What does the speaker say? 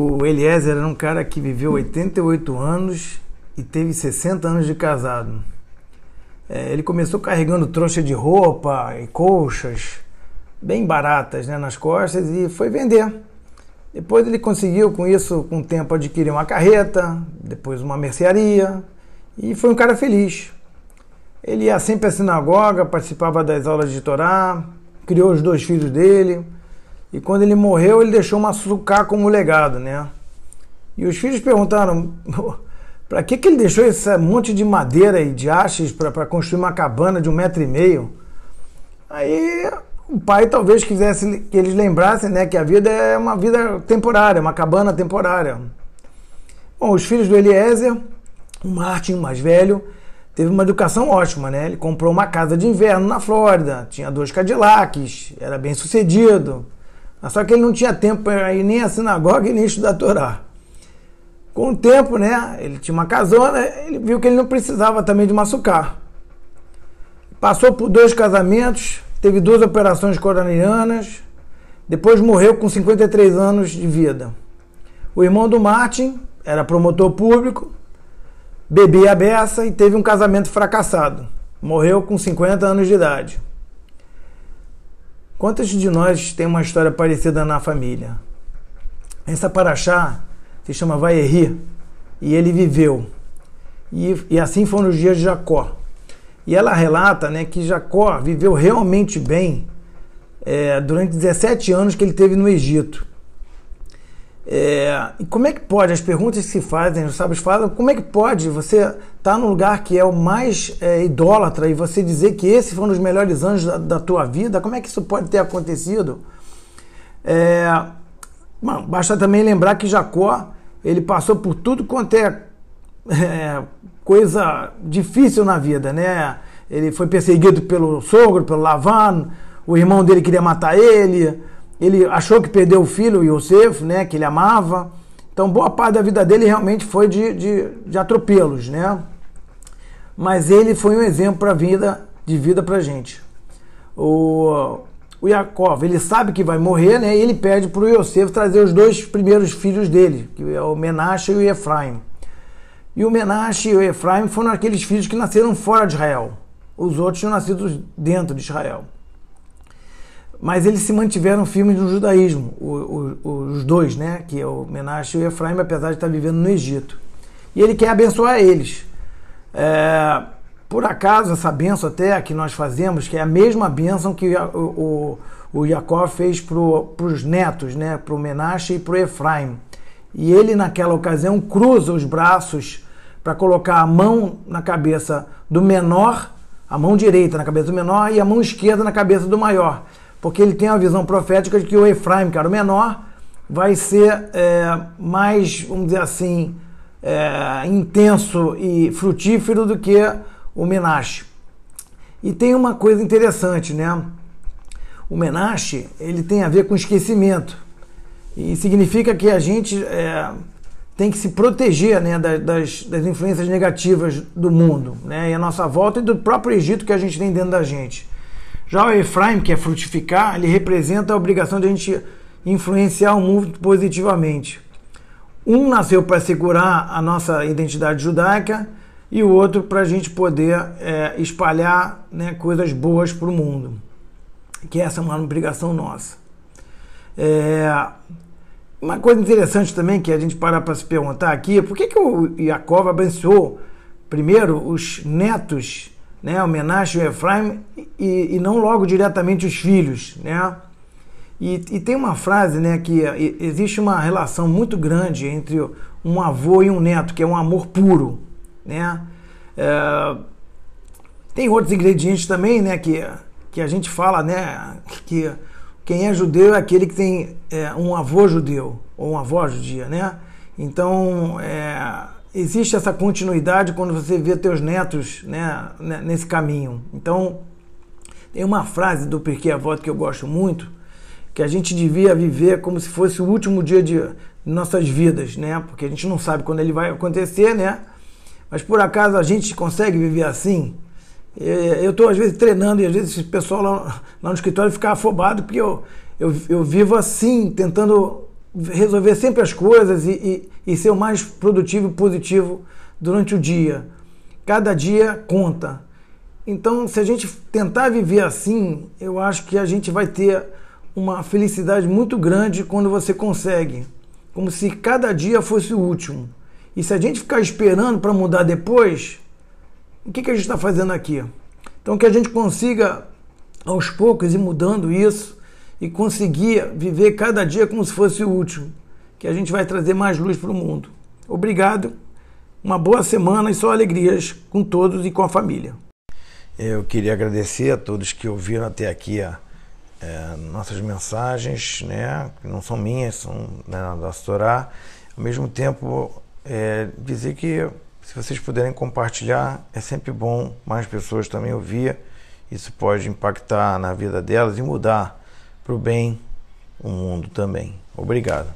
O Eliezer era um cara que viveu 88 anos e teve 60 anos de casado. É, ele começou carregando trouxa de roupa e colchas bem baratas né, nas costas e foi vender. Depois ele conseguiu com isso, com o tempo, adquirir uma carreta, depois uma mercearia e foi um cara feliz. Ele ia sempre à sinagoga, participava das aulas de Torá, criou os dois filhos dele e quando ele morreu ele deixou uma sucá como legado, né? E os filhos perguntaram para que, que ele deixou esse monte de madeira e de hastes para construir uma cabana de um metro e meio? Aí o pai talvez quisesse que eles lembrassem né, que a vida é uma vida temporária, uma cabana temporária. Bom, os filhos do Eliezer, o Martin, o mais velho, teve uma educação ótima, né? Ele comprou uma casa de inverno na Flórida, tinha dois Cadillacs, era bem sucedido. Só que ele não tinha tempo para ir nem à sinagoga e nem estudar Torá. Com o tempo, né? Ele tinha uma casona, ele viu que ele não precisava também de maçucar. Passou por dois casamentos, teve duas operações coronarianas, depois morreu com 53 anos de vida. O irmão do Martin era promotor público, bebia a beça e teve um casamento fracassado. Morreu com 50 anos de idade. Quantos de nós tem uma história parecida na família? Essa paraxá se chama Vaierri e ele viveu. E, e assim foram os dias de Jacó. E ela relata né, que Jacó viveu realmente bem é, durante 17 anos que ele teve no Egito. É, como é que pode, as perguntas que se fazem, os sábios falam, como é que pode você estar tá num lugar que é o mais é, idólatra e você dizer que esses foram os melhores anos da, da, tua vida? Como é que isso pode ter acontecido? É, bom, basta também lembrar que Jacó ele passou por tudo quanto é, é coisa difícil na vida, né? Ele foi perseguido pelo sogro, pelo Lavan, o irmão dele queria matar ele, ele achou que perdeu o filho, Yosef, né, que ele amava. Então, boa parte da vida dele realmente foi de, de, de atropelos, né? Mas ele foi um exemplo para vida, de vida para gente. O, o Yaakov, ele sabe que vai morrer, né? E ele pede para o Yosef trazer os dois primeiros filhos dele, que é o Menashe e o Efraim. E o Menashe e o Efraim foram aqueles filhos que nasceram fora de Israel. Os outros tinham nascido dentro de Israel mas eles se mantiveram firmes no judaísmo, os dois, né? Que é o Menashe e o Efraim, apesar de estar vivendo no Egito. E ele quer abençoar eles. É, por acaso, essa benção até que nós fazemos, que é a mesma benção que o, o, o Jacó fez para os netos, né? Para o Menashe e para o Efraim. E ele, naquela ocasião, cruza os braços para colocar a mão na cabeça do menor, a mão direita na cabeça do menor e a mão esquerda na cabeça do maior porque ele tem a visão profética de que o Efraim, era o menor, vai ser é, mais, vamos dizer assim, é, intenso e frutífero do que o Menashe. E tem uma coisa interessante, né? O Menashe, ele tem a ver com esquecimento. E significa que a gente é, tem que se proteger né, das, das influências negativas do mundo, né? E a nossa volta e do próprio Egito que a gente tem dentro da gente. Já o Efraim, que é frutificar, ele representa a obrigação de a gente influenciar o mundo positivamente. Um nasceu para segurar a nossa identidade judaica e o outro para a gente poder é, espalhar né, coisas boas para o mundo. Que essa é uma obrigação nossa. É, uma coisa interessante também que a gente para para se perguntar aqui é por que, que o Jacob abençoou primeiro os netos né, o Menashe e o Efraim, e, e, não logo diretamente os filhos. Né? E, e, tem uma frase né, que existe uma relação muito grande entre um avô e um neto, que é um amor puro. Né? É, tem outros ingredientes também né, que, que a gente fala né, que quem é judeu é aquele que tem é, um avô judeu, ou uma avó judia. Né? Então, é, existe essa continuidade quando você vê teus netos né, nesse caminho. Então, tem uma frase do Porquê Avó que eu gosto muito, que a gente devia viver como se fosse o último dia de nossas vidas, né? Porque a gente não sabe quando ele vai acontecer, né? Mas por acaso a gente consegue viver assim? É, eu estou às vezes treinando e às vezes o pessoal lá, lá no escritório fica afobado porque eu, eu, eu vivo assim, tentando resolver sempre as coisas e, e, e ser o mais produtivo e positivo durante o dia. Cada dia conta. Então, se a gente tentar viver assim, eu acho que a gente vai ter uma felicidade muito grande quando você consegue. Como se cada dia fosse o último. E se a gente ficar esperando para mudar depois, o que, que a gente está fazendo aqui? Então, que a gente consiga, aos poucos, ir mudando isso e conseguir viver cada dia como se fosse o último. Que a gente vai trazer mais luz para o mundo. Obrigado, uma boa semana e só alegrias com todos e com a família. Eu queria agradecer a todos que ouviram até aqui a, é, nossas mensagens, né, que não são minhas, são né, da Storá. Ao mesmo tempo, é, dizer que se vocês puderem compartilhar, é sempre bom mais pessoas também ouvir. Isso pode impactar na vida delas e mudar para o bem o mundo também. Obrigado.